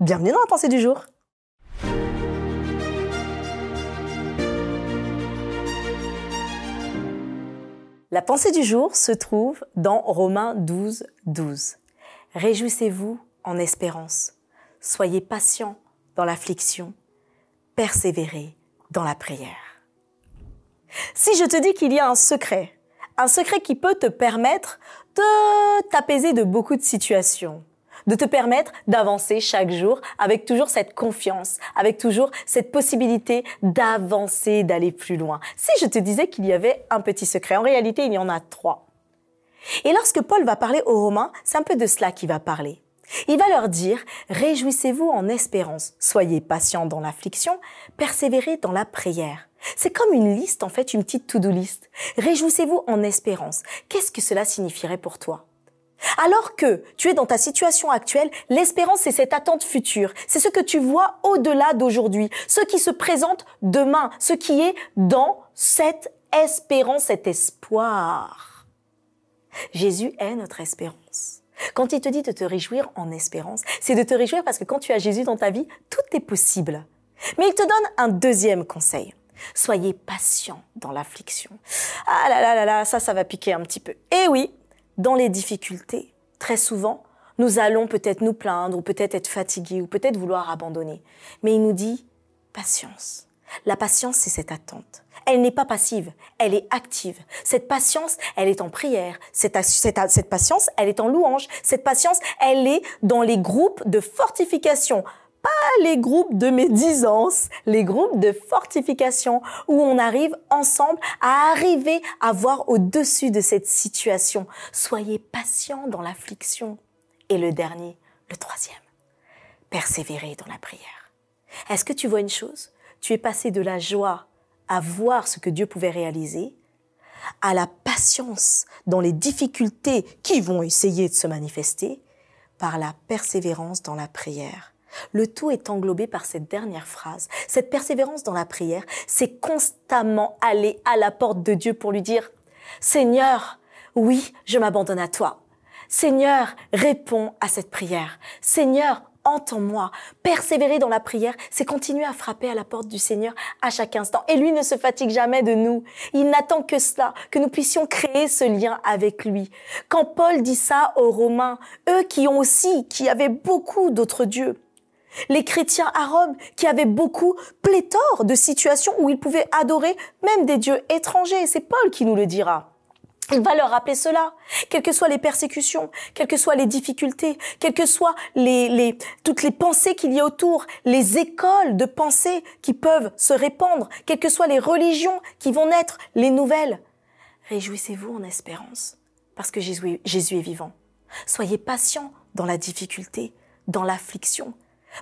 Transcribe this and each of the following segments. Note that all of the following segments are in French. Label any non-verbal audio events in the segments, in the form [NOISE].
Bienvenue dans la pensée du jour. La pensée du jour se trouve dans Romains 12, 12. Réjouissez-vous en espérance. Soyez patients dans l'affliction. Persévérez dans la prière. Si je te dis qu'il y a un secret, un secret qui peut te permettre de t'apaiser de beaucoup de situations, de te permettre d'avancer chaque jour avec toujours cette confiance, avec toujours cette possibilité d'avancer, d'aller plus loin. Si je te disais qu'il y avait un petit secret, en réalité, il y en a trois. Et lorsque Paul va parler aux Romains, c'est un peu de cela qu'il va parler. Il va leur dire, réjouissez-vous en espérance, soyez patients dans l'affliction, persévérez dans la prière. C'est comme une liste, en fait, une petite to-do list. Réjouissez-vous en espérance. Qu'est-ce que cela signifierait pour toi? Alors que tu es dans ta situation actuelle, l'espérance, c'est cette attente future. C'est ce que tu vois au-delà d'aujourd'hui, ce qui se présente demain, ce qui est dans cette espérance, cet espoir. Jésus est notre espérance. Quand il te dit de te réjouir en espérance, c'est de te réjouir parce que quand tu as Jésus dans ta vie, tout est possible. Mais il te donne un deuxième conseil. Soyez patient dans l'affliction. Ah là là là là, ça, ça va piquer un petit peu. Et eh oui, dans les difficultés, très souvent, nous allons peut-être nous plaindre ou peut-être être fatigués ou peut-être vouloir abandonner. Mais il nous dit patience. La patience, c'est cette attente. Elle n'est pas passive, elle est active. Cette patience, elle est en prière. Cette, patience, elle est en louange. Cette patience, elle est dans les groupes de fortification pas les groupes de médisance, les groupes de fortification où on arrive ensemble à arriver à voir au-dessus de cette situation. Soyez patients dans l'affliction. Et le dernier, le troisième, persévérez dans la prière. Est-ce que tu vois une chose? Tu es passé de la joie à voir ce que Dieu pouvait réaliser à la patience dans les difficultés qui vont essayer de se manifester par la persévérance dans la prière. Le tout est englobé par cette dernière phrase. Cette persévérance dans la prière, c'est constamment aller à la porte de Dieu pour lui dire, Seigneur, oui, je m'abandonne à toi. Seigneur, réponds à cette prière. Seigneur, entends-moi. Persévérer dans la prière, c'est continuer à frapper à la porte du Seigneur à chaque instant. Et lui ne se fatigue jamais de nous. Il n'attend que cela, que nous puissions créer ce lien avec lui. Quand Paul dit ça aux Romains, eux qui ont aussi, qui avaient beaucoup d'autres dieux, les chrétiens à Rome qui avaient beaucoup pléthore de situations où ils pouvaient adorer même des dieux étrangers. C'est Paul qui nous le dira. Il va leur rappeler cela, quelles que soient les persécutions, quelles que soient les difficultés, quelles que soient les, toutes les pensées qu'il y a autour, les écoles de pensée qui peuvent se répandre, quelles que soient les religions qui vont naître, les nouvelles. Réjouissez-vous en espérance, parce que Jésus, Jésus est vivant. Soyez patients dans la difficulté, dans l'affliction,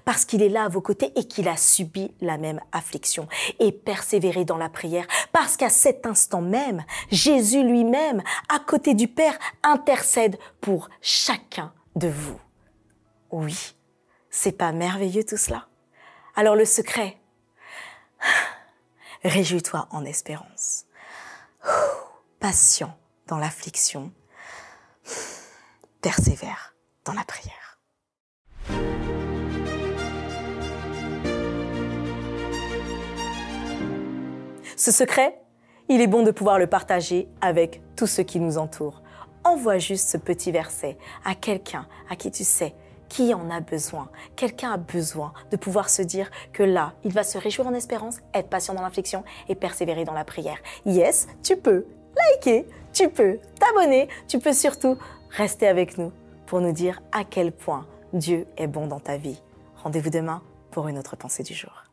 parce qu'il est là à vos côtés et qu'il a subi la même affliction. Et persévérer dans la prière, parce qu'à cet instant même, Jésus lui-même, à côté du Père, intercède pour chacun de vous. Oui, c'est pas merveilleux tout cela? Alors le secret, [SIGHS] réjouis-toi en espérance. [SIGHS] Patient dans l'affliction, [SIGHS] persévère dans la prière. Ce secret, il est bon de pouvoir le partager avec tous ceux qui nous entourent. Envoie juste ce petit verset à quelqu'un à qui tu sais qui en a besoin. Quelqu'un a besoin de pouvoir se dire que là, il va se réjouir en espérance, être patient dans l'affliction et persévérer dans la prière. Yes, tu peux liker, tu peux t'abonner, tu peux surtout rester avec nous pour nous dire à quel point Dieu est bon dans ta vie. Rendez-vous demain pour une autre pensée du jour.